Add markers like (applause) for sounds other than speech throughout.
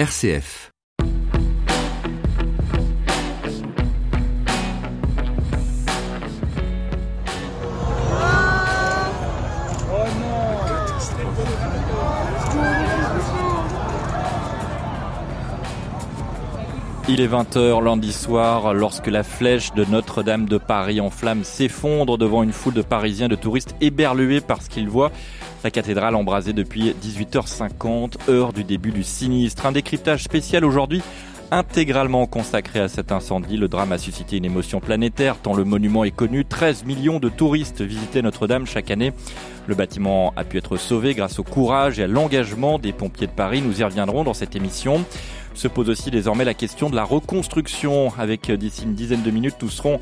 RCF. Il est 20h lundi soir lorsque la flèche de Notre-Dame de Paris en flammes s'effondre devant une foule de Parisiens de touristes éberlués par ce qu'ils voient. La cathédrale embrasée depuis 18h50, heure du début du sinistre. Un décryptage spécial aujourd'hui intégralement consacré à cet incendie. Le drame a suscité une émotion planétaire tant le monument est connu. 13 millions de touristes visitaient Notre-Dame chaque année. Le bâtiment a pu être sauvé grâce au courage et à l'engagement des pompiers de Paris. Nous y reviendrons dans cette émission. Se pose aussi désormais la question de la reconstruction. Avec d'ici une dizaine de minutes, nous serons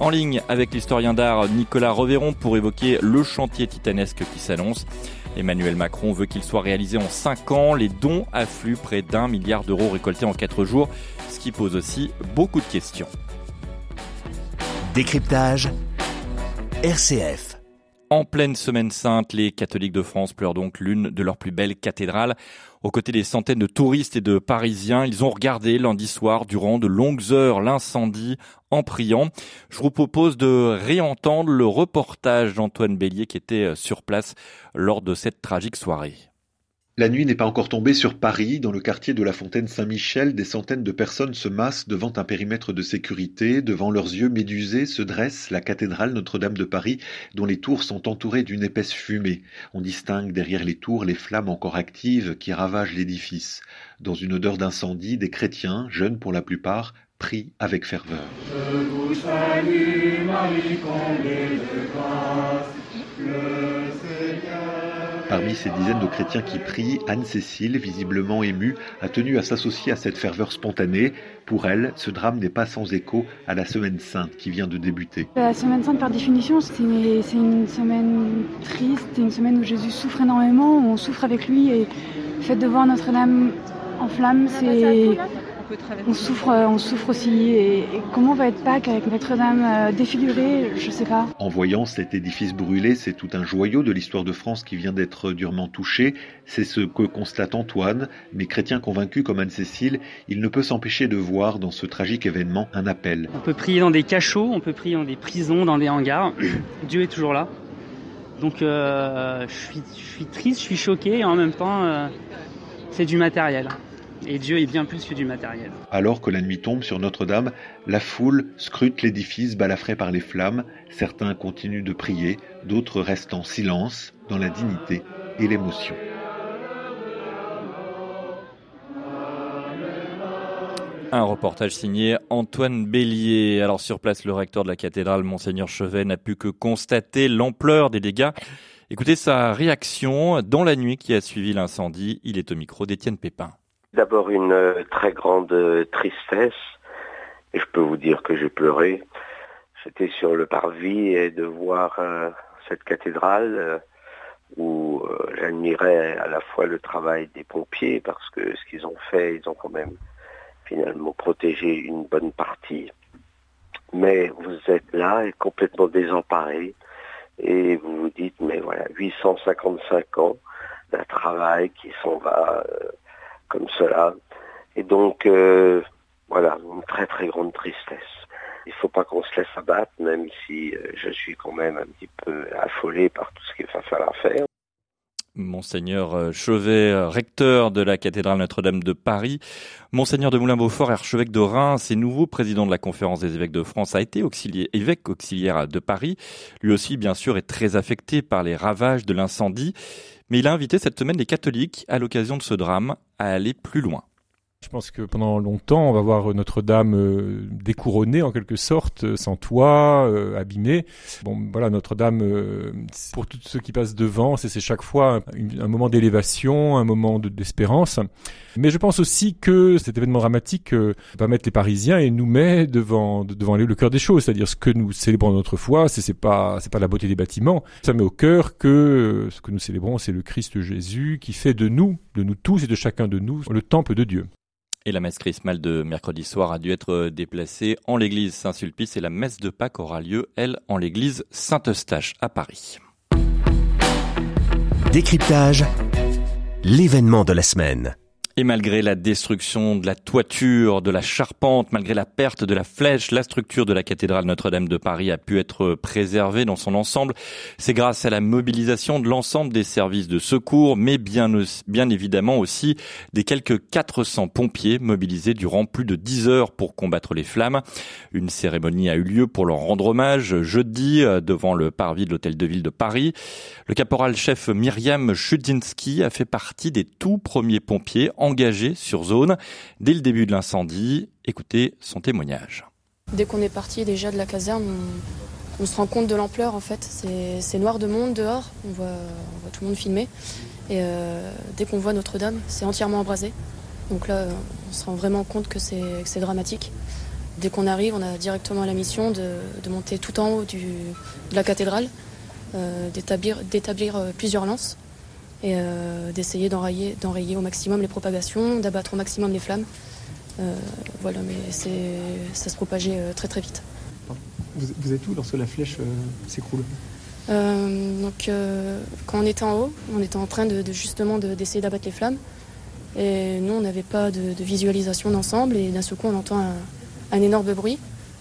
en ligne avec l'historien d'art Nicolas Reveron pour évoquer le chantier titanesque qui s'annonce. Emmanuel Macron veut qu'il soit réalisé en 5 ans. Les dons affluent près d'un milliard d'euros récoltés en 4 jours, ce qui pose aussi beaucoup de questions. Décryptage RCF. En pleine semaine sainte, les catholiques de France pleurent donc l'une de leurs plus belles cathédrales. Aux côtés des centaines de touristes et de Parisiens, ils ont regardé lundi soir durant de longues heures l'incendie en priant. Je vous propose de réentendre le reportage d'Antoine Bélier qui était sur place lors de cette tragique soirée. La nuit n'est pas encore tombée sur Paris. Dans le quartier de la Fontaine Saint-Michel, des centaines de personnes se massent devant un périmètre de sécurité. Devant leurs yeux médusés se dresse la cathédrale Notre-Dame de Paris, dont les tours sont entourées d'une épaisse fumée. On distingue derrière les tours les flammes encore actives qui ravagent l'édifice. Dans une odeur d'incendie, des chrétiens, jeunes pour la plupart, prient avec ferveur. Parmi ces dizaines de chrétiens qui prient, Anne-Cécile, visiblement émue, a tenu à s'associer à cette ferveur spontanée. Pour elle, ce drame n'est pas sans écho à la Semaine Sainte qui vient de débuter. La Semaine Sainte, par définition, c'est une semaine triste, c'est une semaine où Jésus souffre énormément, où on souffre avec lui et le fait de voir Notre-Dame en flammes, c'est on souffre, euh, on souffre aussi. Et, comment va être Pâques avec Notre-Dame euh, défigurée? Je sais pas. En voyant cet édifice brûlé, c'est tout un joyau de l'histoire de France qui vient d'être durement touché. C'est ce que constate Antoine, mais chrétien convaincu comme Anne-Cécile, il ne peut s'empêcher de voir dans ce tragique événement un appel. On peut prier dans des cachots, on peut prier dans des prisons, dans des hangars. (coughs) Dieu est toujours là. Donc euh, je, suis, je, suis, triste, je suis choqué et en même temps c'est du matériel. Et Dieu est bien plus que du matériel. Alors que la nuit tombe sur Notre-Dame, la foule scrute l'édifice balafré par les flammes. Certains continuent de prier, d'autres restent en silence, dans la dignité et l'émotion. Un reportage signé Antoine Bélier. Alors sur place, le recteur de la cathédrale, Monseigneur Chevet, n'a pu que constater l'ampleur des dégâts. Écoutez sa réaction dans la nuit qui a suivi l'incendie. Il est au micro d'Étienne Pépin. D'abord une euh, très grande euh, tristesse, et je peux vous dire que j'ai pleuré. J'étais sur le parvis et de voir euh, cette cathédrale où j'admirais à la fois le travail des pompiers parce que ce qu'ils ont fait, ils ont quand même finalement protégé une bonne partie. Mais vous êtes là et complètement désemparé et vous vous dites mais voilà 855 ans d'un travail qui s'en va comme cela. Et donc, euh, voilà, une très très grande tristesse. Il ne faut pas qu'on se laisse abattre, même si euh, je suis quand même un petit peu affolé par tout ce qu'il va falloir faire. Monseigneur euh, Chevet, recteur de la cathédrale Notre-Dame de Paris. Monseigneur de Moulin-Beaufort, archevêque de Reims et nouveau président de la conférence des évêques de France, a été évêque auxiliaire de Paris. Lui aussi, bien sûr, est très affecté par les ravages de l'incendie. Mais il a invité cette semaine les catholiques, à l'occasion de ce drame, à aller plus loin. Je pense que pendant longtemps, on va voir Notre-Dame euh, découronnée en quelque sorte, euh, sans toit, euh, abîmée. Bon, voilà, Notre-Dame, pour tous ceux qui passent devant, c'est chaque fois un, moment d'élévation, un moment d'espérance. Mais je pense aussi que cet événement dramatique va mettre les Parisiens et nous met devant devant le cœur des choses, c'est-à-dire ce que nous célébrons notre foi, c'est c'est pas c'est pas la beauté des bâtiments, ça met au cœur que ce que nous célébrons, c'est le Christ Jésus qui fait de nous, de nous tous et de chacun de nous, le temple de Dieu. Et la messe chrismale de mercredi soir a dû être déplacée en l'église Saint-Sulpice et la messe de Pâques aura lieu, elle, en l'église Saint-Eustache à Paris. Décryptage, l'événement de la semaine. Et malgré la destruction de la toiture, de la charpente, malgré la perte de la flèche, la structure de la cathédrale Notre-Dame de Paris a pu être préservée dans son ensemble. C'est grâce à la mobilisation de l'ensemble des services de secours, mais bien, évidemment aussi des quelques 400 pompiers mobilisés durant plus de 10 heures pour combattre les flammes. Une cérémonie a eu lieu pour leur rendre hommage jeudi devant le parvis de l'hôtel de ville de Paris. Le caporal-chef Myriam Chudzinski a fait partie des tout premiers pompiers engagé sur zone dès le début de l'incendie. Écoutez son témoignage. Dès qu'on est parti déjà de la caserne, on, se rend compte de l'ampleur en fait. C'est noir de monde dehors, on voit, tout le monde filmer. Et euh, dès qu'on voit Notre-Dame, c'est entièrement embrasé. Donc là, on se rend vraiment compte que c'est dramatique. Dès qu'on arrive, on a directement la mission de, monter tout en haut de la cathédrale, euh, d'établir euh, plusieurs lances et euh, d'essayer d'enrayer, d'enrayer au maximum les propagations, d'abattre au maximum les flammes. Euh, voilà, mais c'est, ça se propageait euh, très très vite. Vous, êtes où lorsque la flèche s'écroule? Donc, quand on était en haut, on était en train de, justement d'essayer d'abattre les flammes. Et nous, on n'avait pas de, visualisation d'ensemble. Et d'un seul coup, on entend un, un énorme bruit.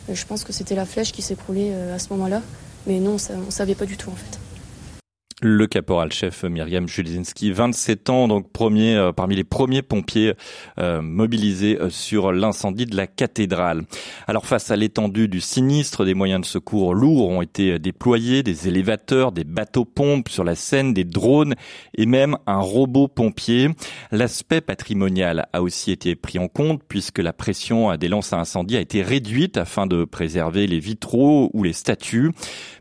Et je pense que c'était la flèche qui s'écroulait à ce moment-là. Mais nous, on ne savait pas du tout, en fait. Le caporal-chef Myriam Julzinski, 27 ans, donc premier euh, parmi les premiers pompiers euh, mobilisés euh, sur l'incendie de la cathédrale. Alors face à l'étendue du sinistre, des moyens de secours lourds ont été déployés, des élévateurs, des bateaux pompes sur la Seine, des drones et même un robot pompier. L'aspect patrimonial a aussi été pris en compte puisque la pression des lances à incendie a été réduite afin de préserver les vitraux ou les statues.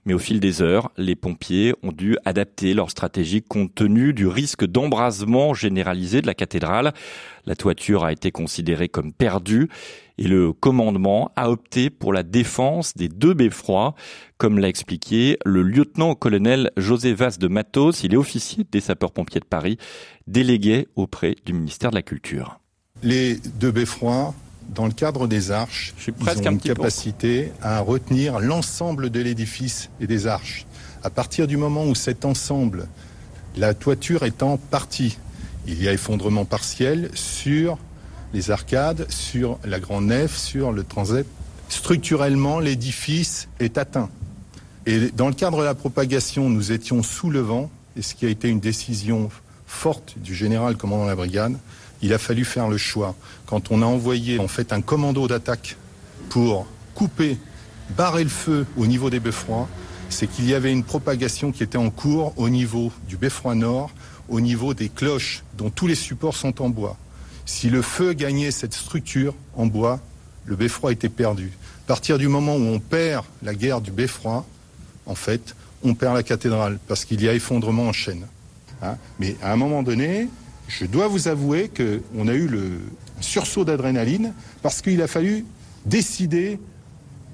Mais au fil des heures, les pompiers ont dû adapter leur stratégie compte tenu du risque d'embrasement généralisé de la cathédrale. La toiture a été considérée comme perdue et le commandement a opté pour la défense des deux beffrois, comme l'a expliqué le lieutenant-colonel José Vaz de Matos. Il est officier des sapeurs-pompiers de Paris, délégué auprès du ministère de la Culture. Les deux beffrois dans le cadre des arches, Je suis presque ont une capacité à retenir l'ensemble de l'édifice et des arches. À partir du moment où cet ensemble, la toiture étant partie, il y a effondrement partiel sur les arcades, sur la grande nef, sur le transept. Structurellement, l'édifice est atteint. Et dans le cadre de la propagation, nous étions sous le vent, et ce qui a été une décision forte du général commandant la brigade, il a fallu faire le choix. Quand on a envoyé en fait un commando d'attaque pour couper, barrer le feu au niveau des beffrois, c'est qu'il y avait une propagation qui était en cours au niveau du beffroi nord, au niveau des cloches dont tous les supports sont en bois. Si le feu gagnait cette structure en bois, le beffroi était perdu. À partir du moment où on perd la guerre du beffroi, en fait, on perd la cathédrale parce qu'il y a effondrement en chaîne. Hein? Mais à un moment donné, je dois vous avouer qu'on a eu le sursaut d'adrénaline parce qu'il a fallu décider.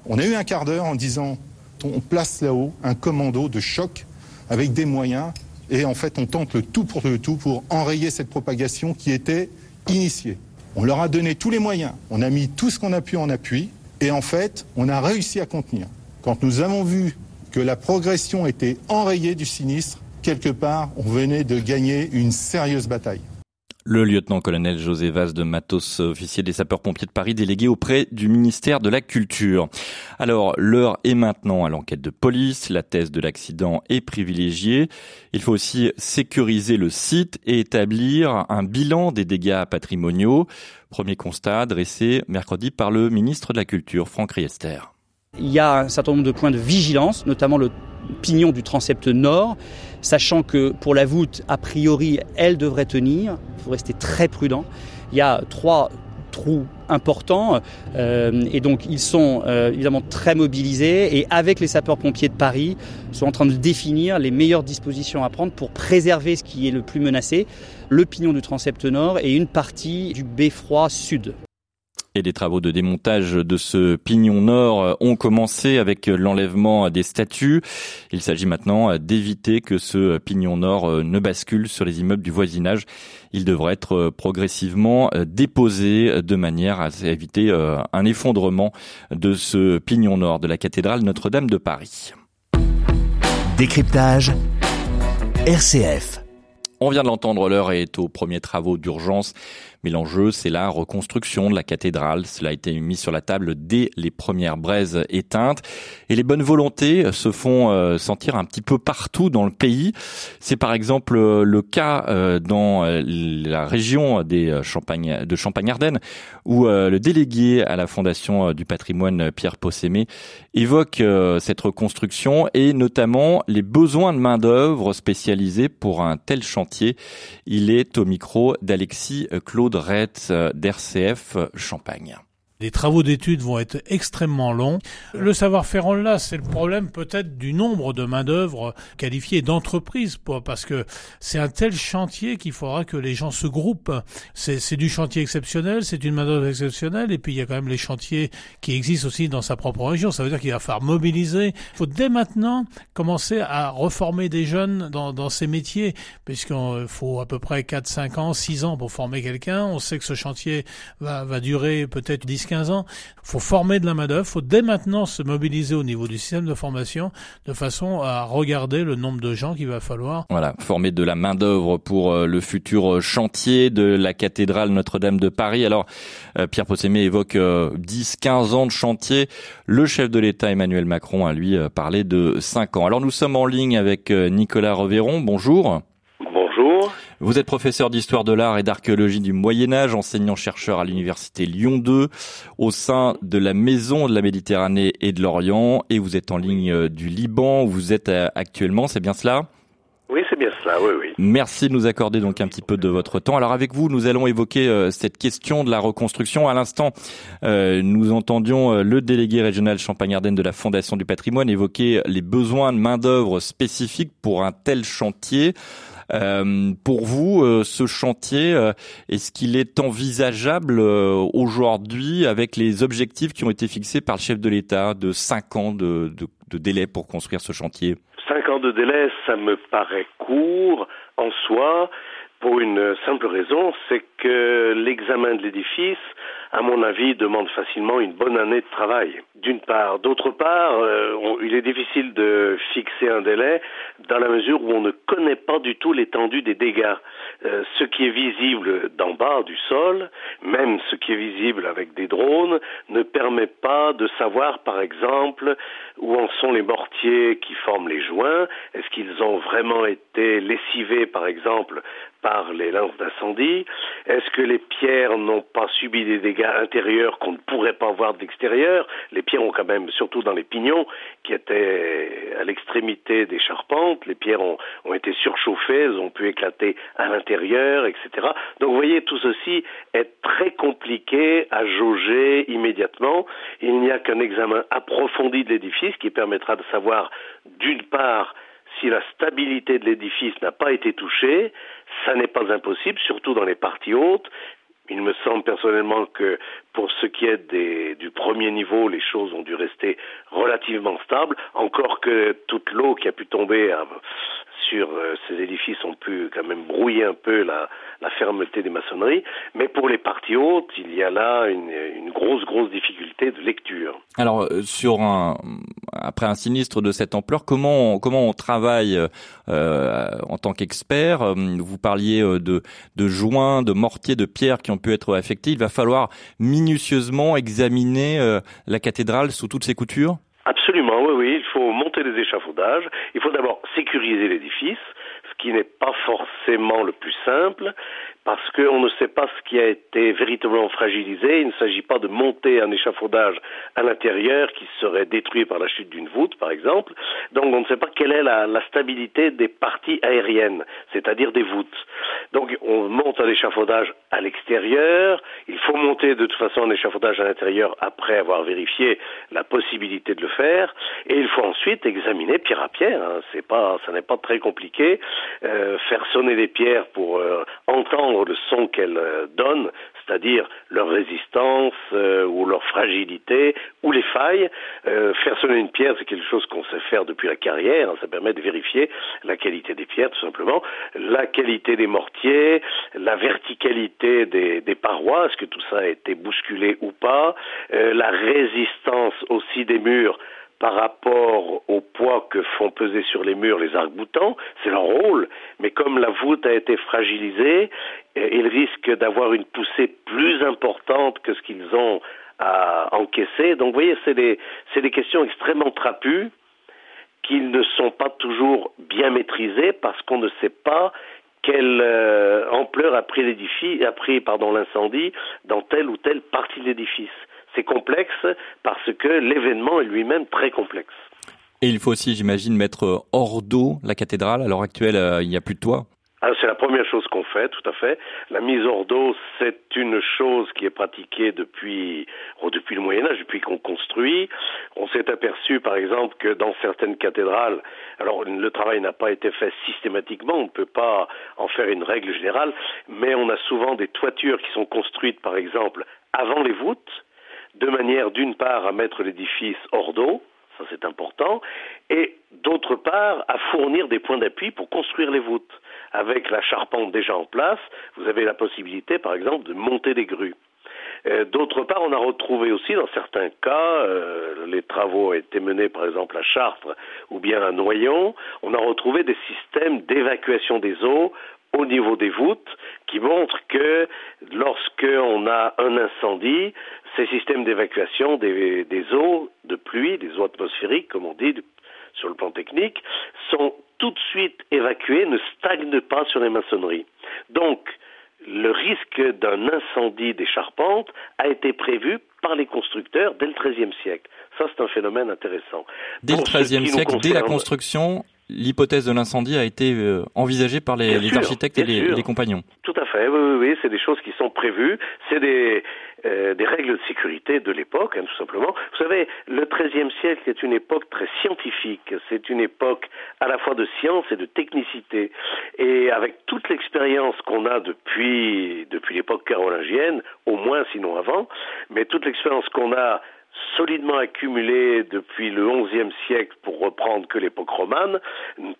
On a eu un quart d'heure en disant on place là-haut un commando de choc avec des moyens et en fait on tente le tout pour le tout pour enrayer cette propagation qui était initiée. On leur a donné tous les moyens, on a mis tout ce qu'on a pu en appui et en fait on a réussi à contenir. Quand nous avons vu que la progression était enrayée du sinistre, quelque part on venait de gagner une sérieuse bataille. Le lieutenant-colonel José Vaz de Matos, officier des sapeurs-pompiers de Paris, délégué auprès du ministère de la Culture. Alors, l'heure est maintenant à l'enquête de police. La thèse de l'accident est privilégiée. Il faut aussi sécuriser le site et établir un bilan des dégâts patrimoniaux. Premier constat dressé mercredi par le ministre de la Culture, Franck Riester. Il y a un certain nombre de points de vigilance, notamment le pignon du transept nord, sachant que pour la voûte, a priori, elle devrait tenir. Il faut rester très prudent. Il y a trois trous importants euh, et donc ils sont euh, évidemment très mobilisés et avec les sapeurs-pompiers de Paris sont en train de définir les meilleures dispositions à prendre pour préserver ce qui est le plus menacé, le pignon du transept nord et une partie du beffroi sud. Et les travaux de démontage de ce pignon nord ont commencé avec l'enlèvement des statues. Il s'agit maintenant d'éviter que ce pignon nord ne bascule sur les immeubles du voisinage. Il devrait être progressivement déposé de manière à éviter un effondrement de ce pignon nord de la cathédrale Notre-Dame de Paris. Décryptage RCF On vient de l'entendre, l'heure est aux premiers travaux d'urgence, mais l'enjeu, c'est la reconstruction de la cathédrale. Cela a été mis sur la table dès les premières braises éteintes. Et les bonnes volontés se font euh, sentir un petit peu partout dans le pays. C'est par exemple euh, le cas euh, dans la région des Champagne, de Champagne-Ardenne, où le délégué à la Fondation du patrimoine, Pierre Possémé, évoque cette reconstruction et notamment les besoins de main-d'œuvre spécialisée pour un tel chantier il est au micro d'Alexis Claude Retz d'RCF Champagne. Les travaux d'études vont être extrêmement longs. Le savoir-faire en là, c'est le problème peut-être du nombre de main-d'œuvre qualifiée d'entreprise, parce que c'est un tel chantier qu'il faudra que les gens se groupent. C'est du chantier exceptionnel, c'est une main-d'œuvre exceptionnelle, et puis il y a quand même les chantiers qui existent aussi dans sa propre région. Ça veut dire qu'il va falloir mobiliser. Il faut dès maintenant commencer à reformer des jeunes dans, ces métiers, puisqu'il faut à peu près 4, 5 ans, 6 ans pour former quelqu'un. On sait que ce chantier va, va durer peut-être 10 15 ans. Faut former de la main-d'œuvre, faut dès maintenant se mobiliser au niveau du système de formation de façon à regarder le nombre de gens qu'il va falloir. Voilà, former de la main-d'œuvre pour euh, le futur euh, chantier de la cathédrale Notre-Dame de Paris. Alors, euh, Pierre Possémé évoque 10-15 ans de chantier. Le chef de l'État Emmanuel Macron a lui parlé de 5 ans. Alors, nous sommes en ligne avec Nicolas Reveron. Bonjour. Bonjour. Vous êtes professeur d'histoire de l'art et d'archéologie du Moyen Âge, enseignant-chercheur à l'université Lyon 2, au sein de la Maison de la Méditerranée et de l'Orient, et vous êtes en ligne euh, du Liban, où vous êtes euh, actuellement, c'est bien cela? Oui, c'est bien cela, oui, oui. Merci de nous accorder donc un petit peu de votre temps. Alors avec vous, nous allons évoquer euh, cette question de la reconstruction. À l'instant, nous entendions le délégué régional Champagne-Ardenne de la Fondation du patrimoine évoquer les besoins de main-d'œuvre spécifiques pour un tel chantier. Euh, pour vous, euh, ce chantier, euh, est-ce qu'il est envisageable aujourd'hui avec les objectifs qui ont été fixés par le chef de l'État de 5 ans de, délai pour construire ce chantier? 5 ans de délai, ça me paraît court en soi pour une simple raison, c'est que l'examen de l'édifice à mon avis, demande facilement une bonne année de travail. D'une part. D'autre part, euh, il est difficile de fixer un délai dans la mesure où on ne connaît pas du tout l'étendue des dégâts. Euh, ce qui est visible d'en bas du sol, même ce qui est visible avec des drones, ne permet pas de savoir, par exemple, où en sont les mortiers qui forment les joints. Est-ce qu'ils ont vraiment été lessivés, par exemple, par les lances d'incendie? Est-ce que les pierres n'ont pas subi des dégâts intérieurs qu'on ne pourrait pas voir de l'extérieur Les pierres ont quand même, surtout dans les pignons, qui étaient à l'extrémité des charpentes, les pierres ont, ont été surchauffées, elles ont pu éclater à l'intérieur, etc. Donc vous voyez, tout ceci est très compliqué à jauger immédiatement. Il n'y a qu'un examen approfondi de l'édifice qui permettra de savoir, d'une part, si la stabilité de l'édifice n'a pas été touchée, ça n'est pas impossible, surtout dans les parties hautes. Il me semble personnellement que pour ce qui est des, du premier niveau, les choses ont dû rester relativement stables, encore que toute l'eau qui a pu tomber euh, sur euh, ces édifices ont pu quand même brouiller un peu la, la, fermeté des maçonneries. Mais pour les parties hautes, il y a là une, une grosse, grosse difficulté de lecture. Alors, euh, sur un, après un sinistre de cette ampleur, comment on, comment on travaille euh, en tant qu'expert Vous parliez de, de joints, de mortiers, de pierres qui ont pu être affectés. Il va falloir minutieusement examiner la cathédrale sous toutes ses coutures? Absolument, oui, oui. Il faut monter les échafaudages. Il faut d'abord sécuriser l'édifice, ce qui n'est pas forcément le plus simple parce qu'on ne sait pas ce qui a été véritablement fragilisé. Il ne s'agit pas de monter un échafaudage à l'intérieur qui serait détruit par la chute d'une voûte, par exemple. Donc on ne sait pas quelle est la, la stabilité des parties aériennes, c'est-à-dire des voûtes. Donc on monte un échafaudage à l'extérieur. Il faut monter de toute façon un échafaudage à l'intérieur après avoir vérifié la possibilité de le faire. Et il faut ensuite examiner pierre à pierre. Hein. C'est pas, ça n'est pas très compliqué. Euh, faire sonner les pierres pour euh, entendre le son qu'elles euh, donnent, c'est-à-dire leur résistance euh, ou leur fragilité ou les failles. Euh, faire sonner une pierre, c'est quelque chose qu'on sait faire depuis la carrière. Hein. ça permet de vérifier la qualité des pierres, tout simplement, la qualité des mortiers, la verticalité des, des parois, est-ce que tout ça a été bousculé ou pas, la résistance aussi des murs par rapport au poids que font peser sur les murs les arcs-boutants, c'est leur rôle, mais comme la voûte a été fragilisée, ils risquent d'avoir une poussée plus importante que ce qu'ils ont à encaisser. Donc vous voyez, c'est des, questions extrêmement trapues qui ne sont pas toujours bien maîtrisées parce qu'on ne sait pas quelle euh, ampleur a pris l'édifice, a pris pardon l'incendie dans telle ou telle partie de l'édifice. C'est complexe parce que l'événement est lui-même très complexe. Et il faut aussi, j'imagine, mettre hors d'eau la cathédrale. À l'heure actuelle, euh, il n'y a plus de toit. Ah, c'est la première chose qu'on fait, tout à fait. La mise hors d'eau, c'est une chose qui est pratiquée depuis, oh, depuis le Moyen Âge, depuis qu'on construit. On s'est aperçu, par exemple, que dans certaines cathédrales, alors le travail n'a pas été fait systématiquement, on ne peut pas en faire une règle générale, mais on a souvent des toitures qui sont construites, par exemple, avant les voûtes, de manière d'une part à mettre l'édifice hors d'eau, ça c'est important, et d'autre part à fournir des points d'appui pour construire les voûtes avec la charpente déjà en place, vous avez la possibilité, par exemple, de monter des grues. Euh, d'autre part, on a retrouvé aussi, dans certains cas, euh, les travaux ont été menés par exemple à Chartres ou bien à Noyon, on a retrouvé des systèmes d'évacuation des eaux au niveau des voûtes qui montrent que lorsqu'on a un incendie, ces systèmes d'évacuation des, eaux de pluie, des eaux atmosphériques, comme on dit sur le plan technique, sont tout de suite évacués, ne stagnent pas sur les maçonneries. Donc, le risque d'un incendie des charpentes a été prévu par les constructeurs dès le XIIIe siècle. Ça, c'est un phénomène intéressant. Dès le XIIIe siècle, dès la construction, l'hypothèse de l'incendie a été euh, envisagée par les, architectes et les, compagnons. Tout à fait, oui, oui, oui c'est des choses qui sont prévues, c'est des, euh, des règles de sécurité de l'époque, hein, tout simplement. Vous savez, le XIIIe siècle est une époque très scientifique, c'est une époque à la fois de science et de technicité. Et avec toute l'expérience qu'on a depuis, depuis l'époque carolingienne, au moins sinon avant, mais toute l'expérience qu'on a solidement accumulés depuis le XIe siècle, pour reprendre que l'époque romane,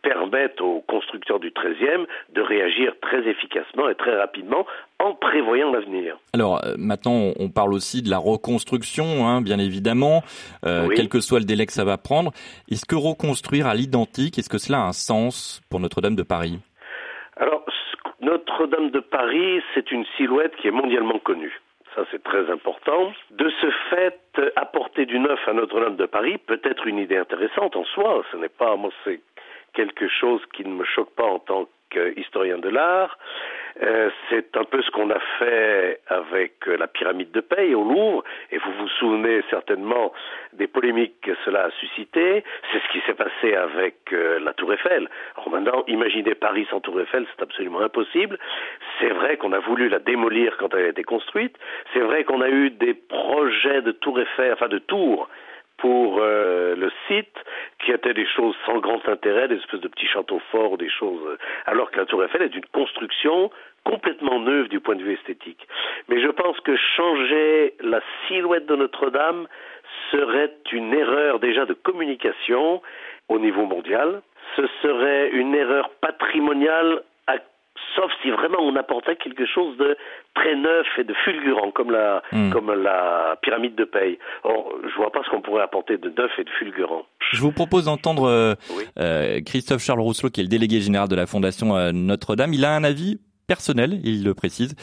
permettent aux constructeurs du XIIIe de réagir très efficacement et très rapidement en prévoyant l'avenir. Alors euh, maintenant, on parle aussi de la reconstruction, hein, bien évidemment, euh, quel que soit le délai que ça va prendre. Est-ce que reconstruire à l'identique, est-ce que cela a un sens pour Notre-Dame de Paris? Alors, Notre-Dame de Paris, c'est une silhouette qui est mondialement connue ça c'est très important. De ce fait, apporter du neuf à Notre-Dame de Paris peut être une idée intéressante en soi. Ce n'est pas, moi, c'est quelque chose qui ne me choque pas en tant qu'historien de l'art. Euh, c'est un peu ce qu'on a fait avec euh, la pyramide de paye au Louvre, et vous vous souvenez certainement des polémiques que cela a suscité. C'est ce qui s'est passé avec euh, la Tour Eiffel. Alors maintenant, imaginez Paris sans Tour Eiffel, c'est absolument impossible. C'est vrai qu'on a voulu la démolir quand elle a été construite. C'est vrai qu'on a eu des projets de Tour Eiffel, enfin de tours pour euh, le site, qui étaient des choses sans grand intérêt, des espèces de petits châteaux forts, des choses, euh, alors que la Tour Eiffel est une construction complètement neuve du point de vue esthétique. Mais je pense que changer la silhouette de Notre-Dame serait une erreur déjà de communication au niveau mondial. Ce serait une erreur patrimoniale sauf si vraiment on apportait quelque chose de très neuf et de fulgurant, comme la, hmm. comme la pyramide de paye. Or, je vois pas ce qu'on pourrait apporter de neuf et de fulgurant. Je vous propose d'entendre euh, euh, Christophe Charles Rousselot, qui est le délégué général de la Fondation euh, Notre-Dame. Il a un avis personnel, il le précise,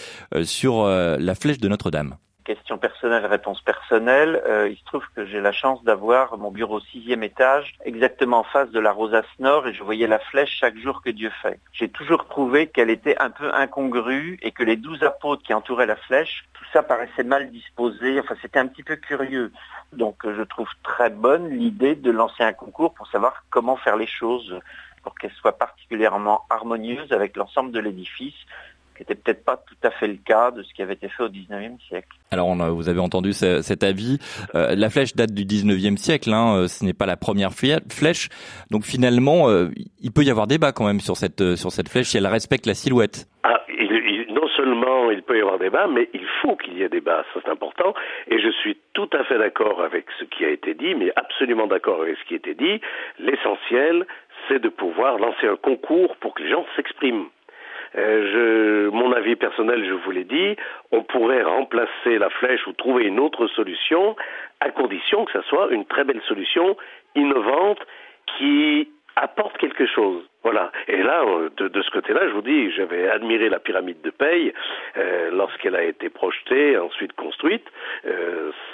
sur la flèche de Notre-Dame. Question personnelle, réponse personnelle. Euh, il se trouve que j'ai la chance d'avoir mon bureau au sixième étage, exactement en face de la rosace nord, et je voyais la flèche chaque jour que Dieu fait. J'ai toujours trouvé qu'elle était un peu incongrue et que les douze apôtres qui entouraient la flèche, tout ça paraissait mal disposé. Enfin, c'était un petit peu curieux. Donc, je trouve très bonne l'idée de lancer un concours pour savoir comment faire les choses pour qu'elles soient particulièrement harmonieuses avec l'ensemble de l'édifice n'était peut-être pas tout à fait le cas de ce qui avait été fait au 19e siècle. Alors on vous avez entendu cet avis. Euh, la flèche date du 19e siècle, hein, euh, ce n'est pas la première flèche. Donc finalement, euh, il peut y avoir débat quand même sur cette, sur cette flèche si elle respecte la silhouette. Ah, non seulement il peut y avoir débat, mais il faut qu'il y ait débat, ça c'est important. Et je suis tout à fait d'accord avec ce qui a été dit, mais absolument d'accord avec ce qui a été dit. L'essentiel, c'est de pouvoir lancer un concours pour que les gens s'expriment. Euh, mon avis personnel, je vous l'ai dit, on pourrait remplacer la flèche ou trouver une autre solution à condition que ce soit une très belle solution innovante qui apporte quelque chose. Voilà. Et là, euh, de, ce côté-là, je vous dis, j'avais admiré la pyramide de Paye euh, lorsqu'elle a été projetée, ensuite construite.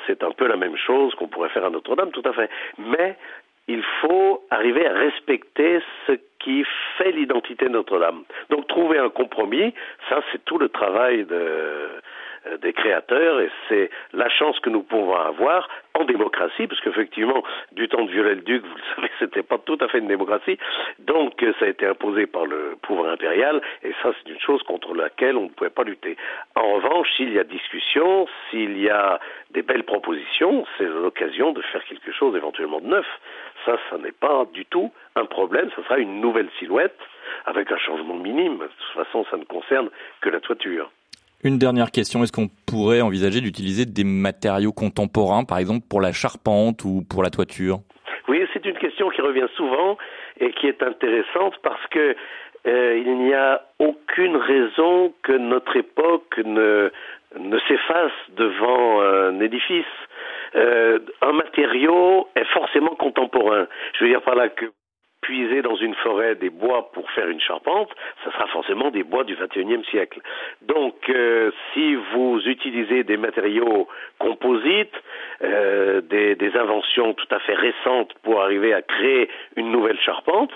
C'est un peu la même chose qu'on pourrait faire à Notre-Dame, tout à fait. Mais il faut arriver à respecter ce qui fait l'identité de Notre-Dame. Donc trouver un compromis, ça c'est tout le travail euh, des créateurs et c'est la chance que nous pouvons avoir en démocratie, parce qu'effectivement, du temps de Viollet-le-Duc, vous le savez, (laughs) c'était pas tout à fait une démocratie, donc euh, ça a été imposé par le pouvoir impérial, et ça c'est une chose contre laquelle on ne pouvait pas lutter. En revanche, s'il y a discussion, s'il y a des belles propositions, c'est l'occasion de faire quelque chose éventuellement de neuf. Ça, ça n'est pas du tout un problème, ce sera une nouvelle silhouette avec un changement minime. De toute façon, ça ne concerne que la toiture. Une dernière question, est-ce qu'on pourrait envisager d'utiliser des matériaux contemporains, par exemple pour la charpente ou pour la toiture? Oui, c'est une question qui revient souvent et qui est intéressante parce que euh, il n'y a aucune raison que notre époque ne, ne s'efface devant un édifice. Euh, un matériau est forcément contemporain. Je veux dire par là que puiser dans une forêt des bois pour faire une charpente, ça sera forcément des bois du XXIe siècle. Donc, euh, si vous utilisez des matériaux composites, euh, des, des, inventions tout à fait récentes pour arriver à créer une nouvelle charpente,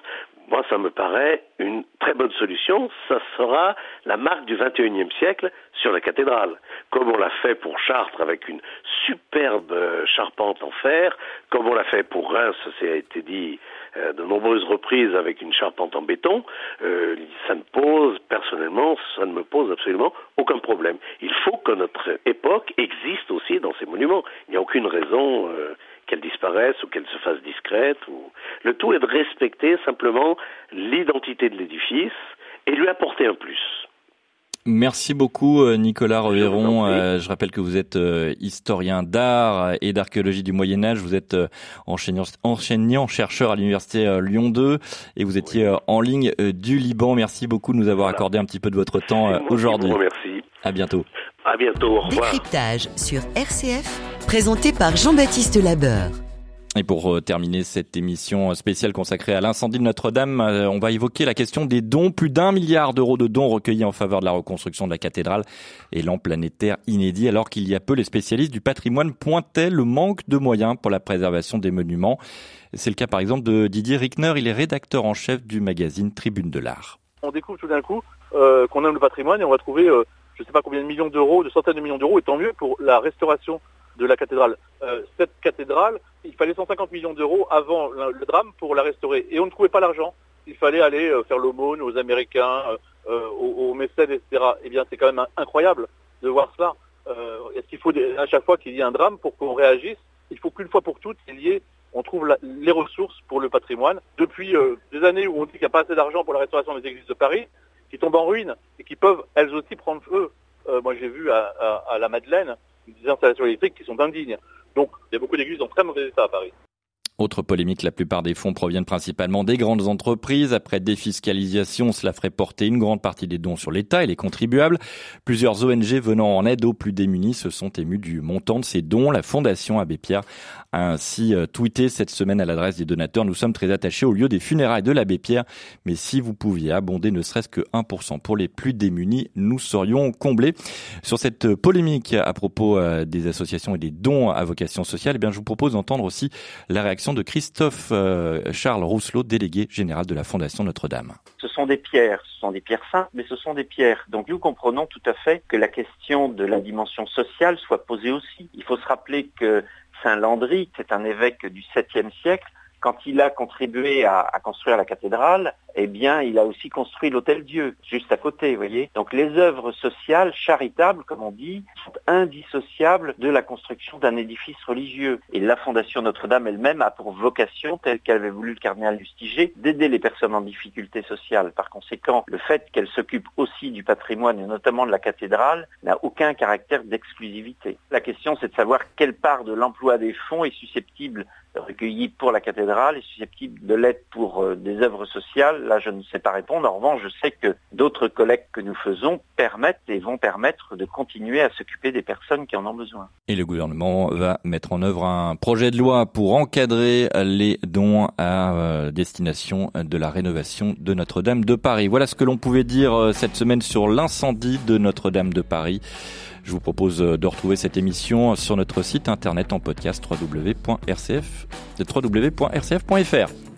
moi, ça me paraît une très bonne solution. Ça sera la marque du XXIe siècle sur la cathédrale, comme on l'a fait pour Chartres avec une superbe charpente en fer, comme on l'a fait pour Reims, ça a été dit euh, de nombreuses reprises avec une charpente en béton. Euh, ça ne pose, personnellement, ça ne me pose absolument aucun problème. Il faut que notre époque existe aussi dans ces monuments. Il n'y a aucune raison. Euh, qu'elle disparaisse ou qu'elle se fasse discrète. Ou... Le tout est de respecter simplement l'identité de l'édifice et lui apporter un plus. Merci beaucoup euh, Nicolas Reveron. Je, euh, je rappelle que vous êtes euh, historien d'art et d'archéologie du Moyen Âge. Vous êtes enseignant, enseignant, chercheur à l'université Lyon 2 et vous étiez en ligne du Liban. Merci beaucoup de nous avoir accordé un petit peu de votre temps aujourd'hui. Merci. À bientôt. À bientôt. Au revoir. Décryptage sur RCF, présenté par Jean-Baptiste Labeur. Et pour euh, terminer cette émission spéciale consacrée à l'incendie de Notre-Dame, euh, on va évoquer la question des dons. Plus d'un milliard d'euros de dons recueillis en faveur de la reconstruction de la cathédrale. Élan planétaire inédit alors qu'il y a peu, les spécialistes du patrimoine pointaient le manque de moyens pour la préservation des monuments. C'est le cas par exemple de Didier Rickner, il est rédacteur en chef du magazine Tribune de l'Art. On découvre tout d'un coup euh, qu'on aime le patrimoine et on va trouver je ne sais pas combien de millions d'euros, de centaines de millions d'euros, et tant mieux pour la restauration de la cathédrale. Euh, cette cathédrale, il fallait 150 millions d'euros avant le, drame pour la restaurer. Et on ne trouvait pas l'argent. Il fallait aller euh, faire l'aumône aux Américains, euh, aux, mécènes, etc. Eh bien, c'est quand même incroyable de voir cela. Est-ce qu'il faut, à chaque fois qu'il y ait un drame, pour qu'on réagisse, il faut qu'une fois pour toutes, on trouve les ressources pour le patrimoine. Depuis des années où on dit qu'il n'y a pas assez d'argent pour la restauration des églises de Paris, qui tombent en ruine et qui peuvent elles aussi prendre feu. moi, j'ai vu à la Madeleine des installations électriques qui sont indignes. Donc, il y a beaucoup d'églises en très mauvais état à Paris. Autre polémique, la plupart des fonds proviennent principalement des grandes entreprises. Après défiscalisation, cela ferait porter une grande partie des dons sur l'État et les contribuables. Plusieurs ONG venant en aide aux plus démunis se sont émus du montant de ces dons. La Fondation Abbé Pierre a ainsi euh, tweeté cette semaine à l'adresse des donateurs. Nous sommes très attachés au lieu des funérailles de l'Abbé Pierre, mais si vous pouviez abonder ne serait-ce que 1% pour les plus démunis, nous serions comblés. Sur cette polémique à propos euh, des associations et des dons à vocation sociale, eh bien, je vous propose d'entendre aussi la réaction de Christophe euh, Charles Rousselot, délégué général de la Fondation Notre-Dame. Ce sont des pierres, ce sont des pierres simples, mais ce sont des pierres. Donc nous comprenons tout à fait que la question de la dimension sociale soit posée aussi. Il faut se rappeler que Saint Landry, c'est un évêque du 7e siècle, quand il a contribué à, construire la cathédrale, eh bien, il a aussi construit l'Hôtel Dieu, juste à côté, voyez. Donc les œuvres sociales, charitables, comme on dit, sont indissociables de la construction d'un édifice religieux. Et la Fondation Notre-Dame elle-même a pour vocation, telle qu'avait voulu le cardinal Lustiger, d'aider les personnes en difficulté sociale. Par conséquent, le fait qu'elle s'occupe aussi du patrimoine, et notamment de la cathédrale, n'a aucun caractère d'exclusivité. La question, c'est de savoir quelle part de l'emploi des fonds est susceptible recueillis pour la cathédrale est susceptible de l'être pour euh, des œuvres sociales Là, je ne sais pas répondre. En revanche, je sais que d'autres collectes que nous faisons permettent et vont permettre de continuer à s'occuper des personnes qui en ont besoin. Et le gouvernement va mettre en œuvre un projet de loi pour encadrer les dons à euh, destination de la rénovation de Notre-Dame de Paris. Voilà ce que l'on pouvait dire euh, cette semaine sur l'incendie de Notre-Dame de Paris. Je vous propose de retrouver cette émission sur notre site internet en podcast www.rcf, www.rcf.fr.